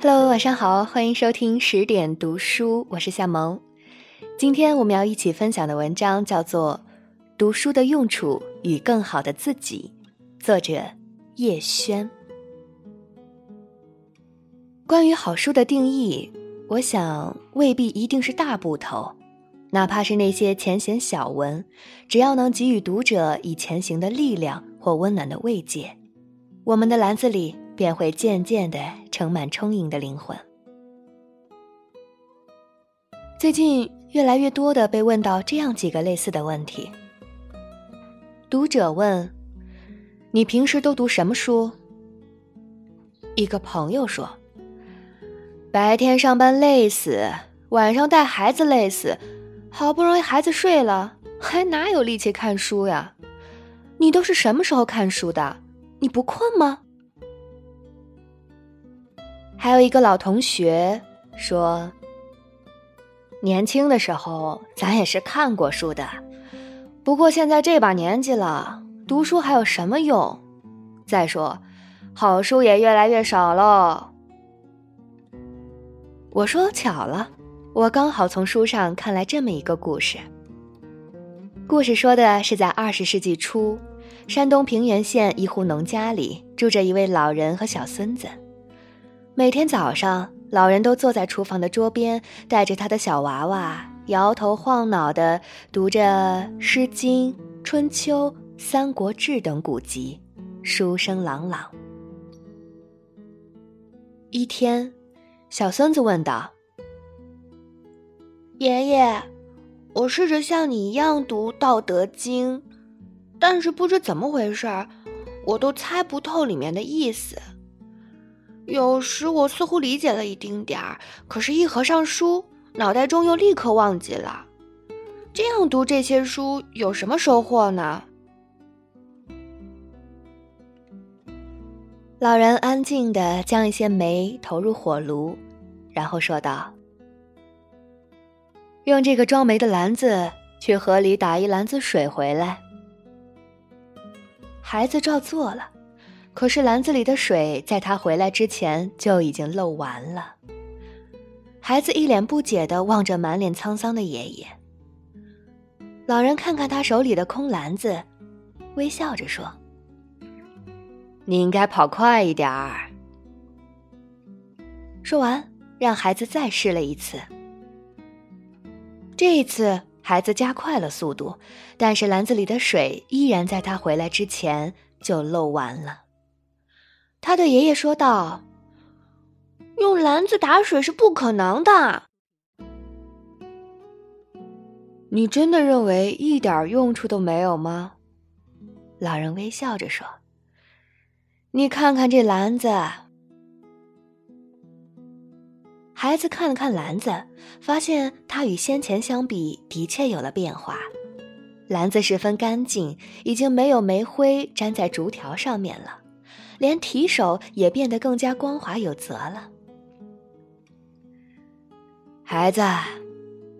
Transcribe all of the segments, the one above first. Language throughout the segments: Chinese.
Hello，晚上好，欢迎收听十点读书，我是夏萌。今天我们要一起分享的文章叫做《读书的用处与更好的自己》，作者叶轩。关于好书的定义，我想未必一定是大部头，哪怕是那些浅显小文，只要能给予读者以前行的力量或温暖的慰藉，我们的篮子里。便会渐渐的盛满充盈的灵魂。最近越来越多的被问到这样几个类似的问题。读者问：“你平时都读什么书？”一个朋友说：“白天上班累死，晚上带孩子累死，好不容易孩子睡了，还哪有力气看书呀？你都是什么时候看书的？你不困吗？”还有一个老同学说：“年轻的时候，咱也是看过书的，不过现在这把年纪了，读书还有什么用？再说，好书也越来越少喽。”我说：“巧了，我刚好从书上看来这么一个故事。故事说的是在二十世纪初，山东平原县一户农家里住着一位老人和小孙子。”每天早上，老人都坐在厨房的桌边，带着他的小娃娃，摇头晃脑地读着《诗经》《春秋》《三国志》等古籍，书声朗朗。一天，小孙子问道：“爷爷，我试着像你一样读《道德经》，但是不知怎么回事儿，我都猜不透里面的意思。”有时我似乎理解了一丁点儿，可是，一合上书，脑袋中又立刻忘记了。这样读这些书有什么收获呢？老人安静的将一些煤投入火炉，然后说道：“用这个装煤的篮子去河里打一篮子水回来。”孩子照做了。可是篮子里的水在他回来之前就已经漏完了。孩子一脸不解地望着满脸沧桑的爷爷。老人看看他手里的空篮子，微笑着说：“你应该跑快一点儿。”说完，让孩子再试了一次。这一次，孩子加快了速度，但是篮子里的水依然在他回来之前就漏完了。他对爷爷说道：“用篮子打水是不可能的。”你真的认为一点用处都没有吗？老人微笑着说：“你看看这篮子。”孩子看了看篮子，发现它与先前相比的确有了变化。篮子十分干净，已经没有煤灰粘在竹条上面了。连提手也变得更加光滑有责了。孩子，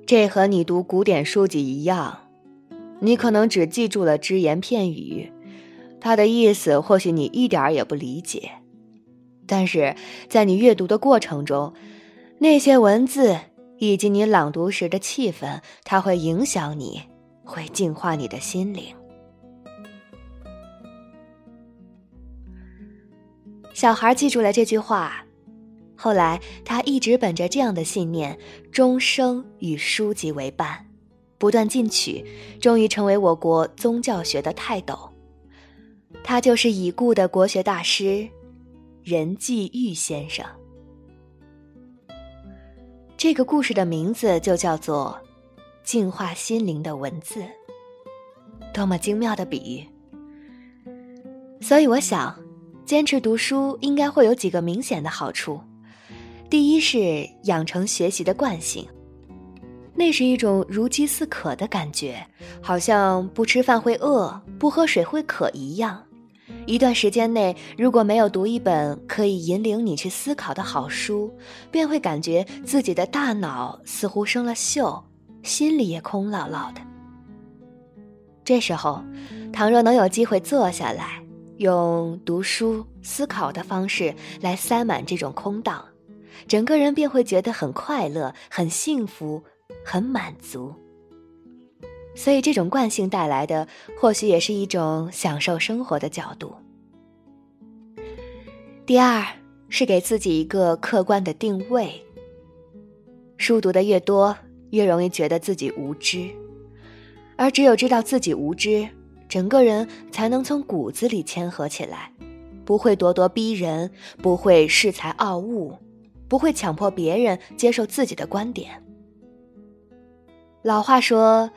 这和你读古典书籍一样，你可能只记住了只言片语，它的意思或许你一点也不理解，但是在你阅读的过程中，那些文字以及你朗读时的气氛，它会影响你，会净化你的心灵。小孩记住了这句话，后来他一直本着这样的信念，终生与书籍为伴，不断进取，终于成为我国宗教学的泰斗。他就是已故的国学大师任继玉先生。这个故事的名字就叫做《净化心灵的文字》，多么精妙的比喻！所以我想。坚持读书应该会有几个明显的好处。第一是养成学习的惯性，那是一种如饥似渴的感觉，好像不吃饭会饿，不喝水会渴一样。一段时间内，如果没有读一本可以引领你去思考的好书，便会感觉自己的大脑似乎生了锈，心里也空落落的。这时候，倘若能有机会坐下来，用读书思考的方式来塞满这种空档，整个人便会觉得很快乐、很幸福、很满足。所以，这种惯性带来的，或许也是一种享受生活的角度。第二是给自己一个客观的定位。书读的越多，越容易觉得自己无知，而只有知道自己无知，整个人才能从骨子里谦和起来，不会咄咄逼人，不会恃才傲物，不会强迫别人接受自己的观点。老话说。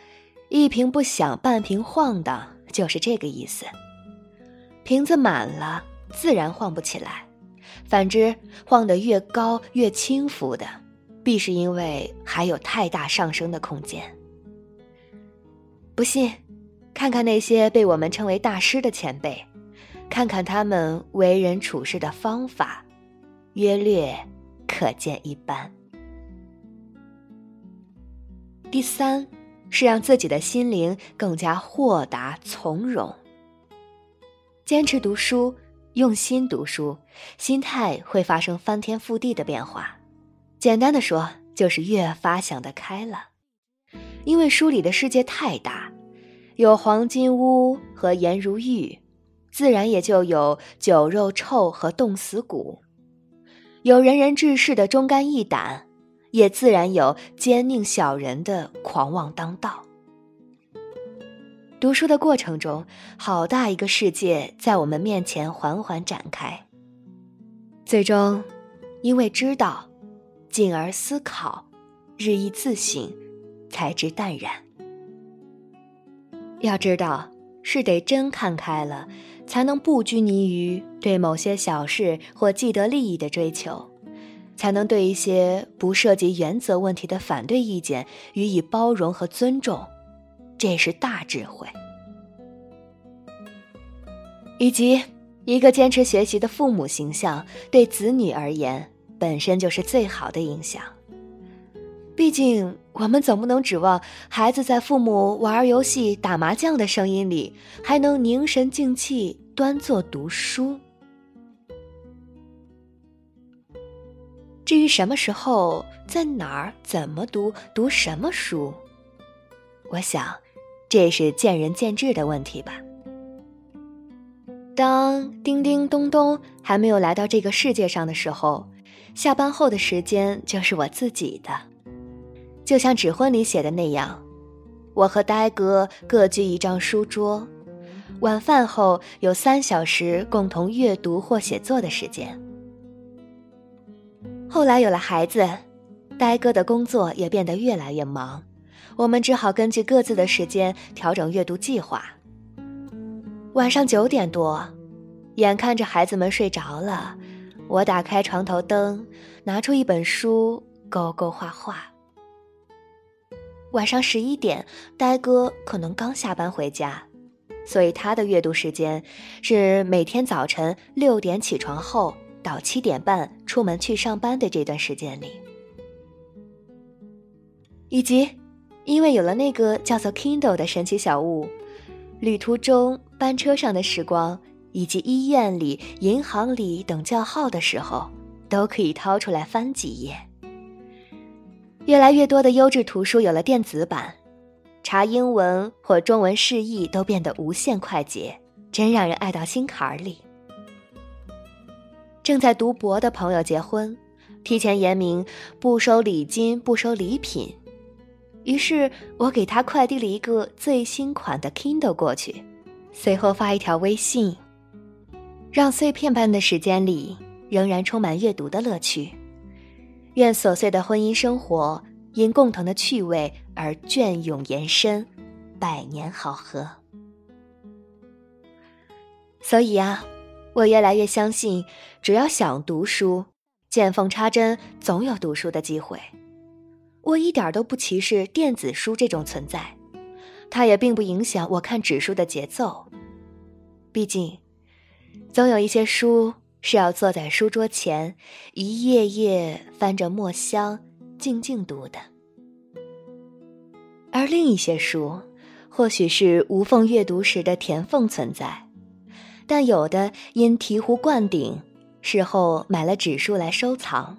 一瓶不响，半瓶晃荡，就是这个意思。瓶子满了，自然晃不起来；反之，晃得越高越轻浮的，必是因为还有太大上升的空间。不信，看看那些被我们称为大师的前辈，看看他们为人处事的方法，约略可见一斑。第三。是让自己的心灵更加豁达从容。坚持读书，用心读书，心态会发生翻天覆地的变化。简单的说，就是越发想得开了。因为书里的世界太大，有黄金屋和颜如玉，自然也就有酒肉臭和冻死骨；有仁人志士的忠肝义胆。也自然有奸佞小人的狂妄当道。读书的过程中，好大一个世界在我们面前缓缓展开。最终，因为知道，进而思考，日益自省，才知淡然。要知道，是得真看开了，才能不拘泥于对某些小事或既得利益的追求。才能对一些不涉及原则问题的反对意见予以包容和尊重，这是大智慧。以及一个坚持学习的父母形象，对子女而言本身就是最好的影响。毕竟，我们总不能指望孩子在父母玩游戏、打麻将的声音里，还能凝神静气、端坐读书。至于什么时候、在哪儿、怎么读、读什么书，我想，这是见仁见智的问题吧。当叮叮咚咚还没有来到这个世界上的时候，下班后的时间就是我自己的。就像纸婚里写的那样，我和呆哥各居一张书桌，晚饭后有三小时共同阅读或写作的时间。后来有了孩子，呆哥的工作也变得越来越忙，我们只好根据各自的时间调整阅读计划。晚上九点多，眼看着孩子们睡着了，我打开床头灯，拿出一本书，勾勾画画。晚上十一点，呆哥可能刚下班回家，所以他的阅读时间是每天早晨六点起床后。到七点半出门去上班的这段时间里，以及因为有了那个叫做 Kindle 的神奇小物，旅途中、班车上的时光，以及医院里、银行里等叫号的时候，都可以掏出来翻几页。越来越多的优质图书有了电子版，查英文或中文释义都变得无限快捷，真让人爱到心坎里。正在读博的朋友结婚，提前言明不收礼金、不收礼品，于是我给他快递了一个最新款的 Kindle 过去，随后发一条微信，让碎片般的时间里仍然充满阅读的乐趣。愿琐碎的婚姻生活因共同的趣味而隽永延伸，百年好合。所以啊。我越来越相信，只要想读书，见缝插针，总有读书的机会。我一点都不歧视电子书这种存在，它也并不影响我看纸书的节奏。毕竟，总有一些书是要坐在书桌前，一页页翻着墨香，静静读的；而另一些书，或许是无缝阅读时的填缝存在。但有的因醍醐灌顶，事后买了纸书来收藏，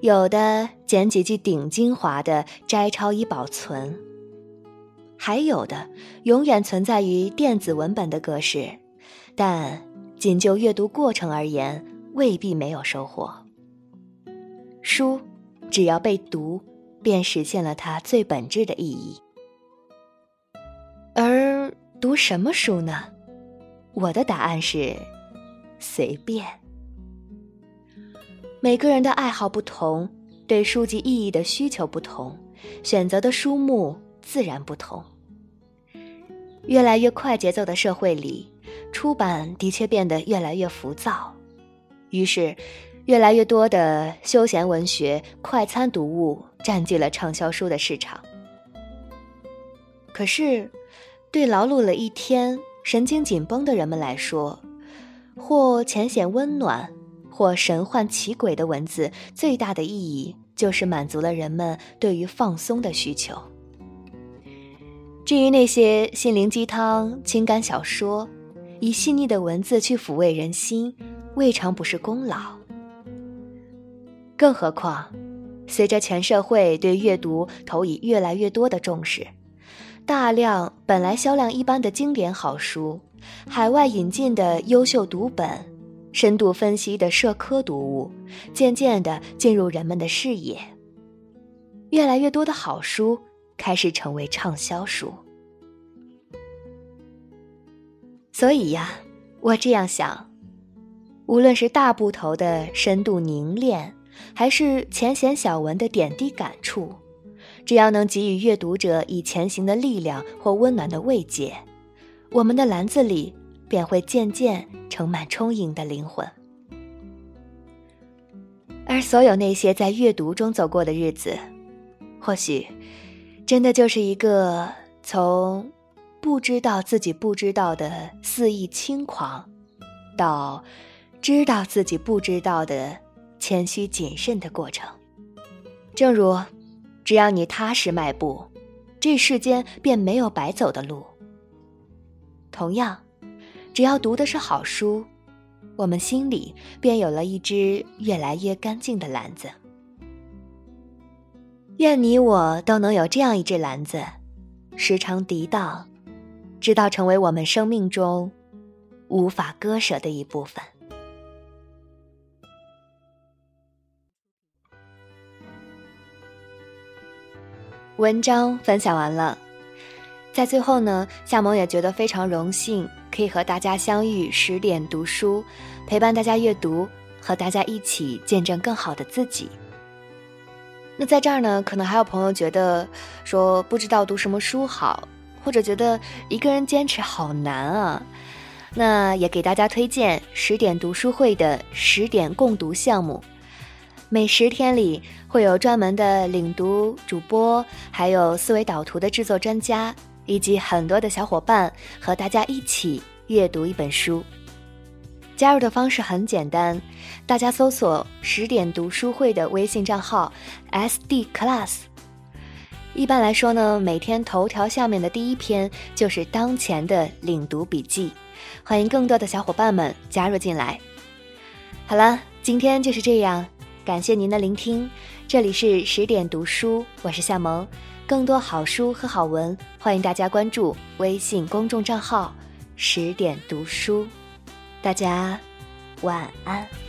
有的捡几句顶精华的摘抄以保存，还有的永远存在于电子文本的格式，但仅就阅读过程而言，未必没有收获。书，只要被读，便实现了它最本质的意义。而读什么书呢？我的答案是随便。每个人的爱好不同，对书籍意义的需求不同，选择的书目自然不同。越来越快节奏的社会里，出版的确变得越来越浮躁，于是，越来越多的休闲文学、快餐读物占据了畅销书的市场。可是，对劳碌了一天、神经紧绷的人们来说，或浅显温暖。或神幻奇诡的文字，最大的意义就是满足了人们对于放松的需求。至于那些心灵鸡汤、情感小说，以细腻的文字去抚慰人心，未尝不是功劳。更何况，随着全社会对阅读投以越来越多的重视，大量本来销量一般的经典好书，海外引进的优秀读本。深度分析的社科读物，渐渐地进入人们的视野。越来越多的好书开始成为畅销书。所以呀，我这样想：无论是大部头的深度凝练，还是浅显小文的点滴感触，只要能给予阅读者以前行的力量或温暖的慰藉，我们的篮子里。便会渐渐盛满充盈的灵魂，而所有那些在阅读中走过的日子，或许真的就是一个从不知道自己不知道的肆意轻狂，到知道自己不知道的谦虚谨慎的过程。正如，只要你踏实迈步，这世间便没有白走的路。同样。只要读的是好书，我们心里便有了一只越来越干净的篮子。愿你我都能有这样一只篮子，时常涤荡，直到成为我们生命中无法割舍的一部分。文章分享完了，在最后呢，夏萌也觉得非常荣幸。可以和大家相遇十点读书，陪伴大家阅读，和大家一起见证更好的自己。那在这儿呢，可能还有朋友觉得说不知道读什么书好，或者觉得一个人坚持好难啊。那也给大家推荐十点读书会的十点共读项目，每十天里会有专门的领读主播，还有思维导图的制作专家。以及很多的小伙伴和大家一起阅读一本书。加入的方式很简单，大家搜索“十点读书会”的微信账号 “SD Class”。一般来说呢，每天头条下面的第一篇就是当前的领读笔记，欢迎更多的小伙伴们加入进来。好了，今天就是这样，感谢您的聆听。这里是十点读书，我是夏萌。更多好书和好文，欢迎大家关注微信公众账号“十点读书”。大家晚安。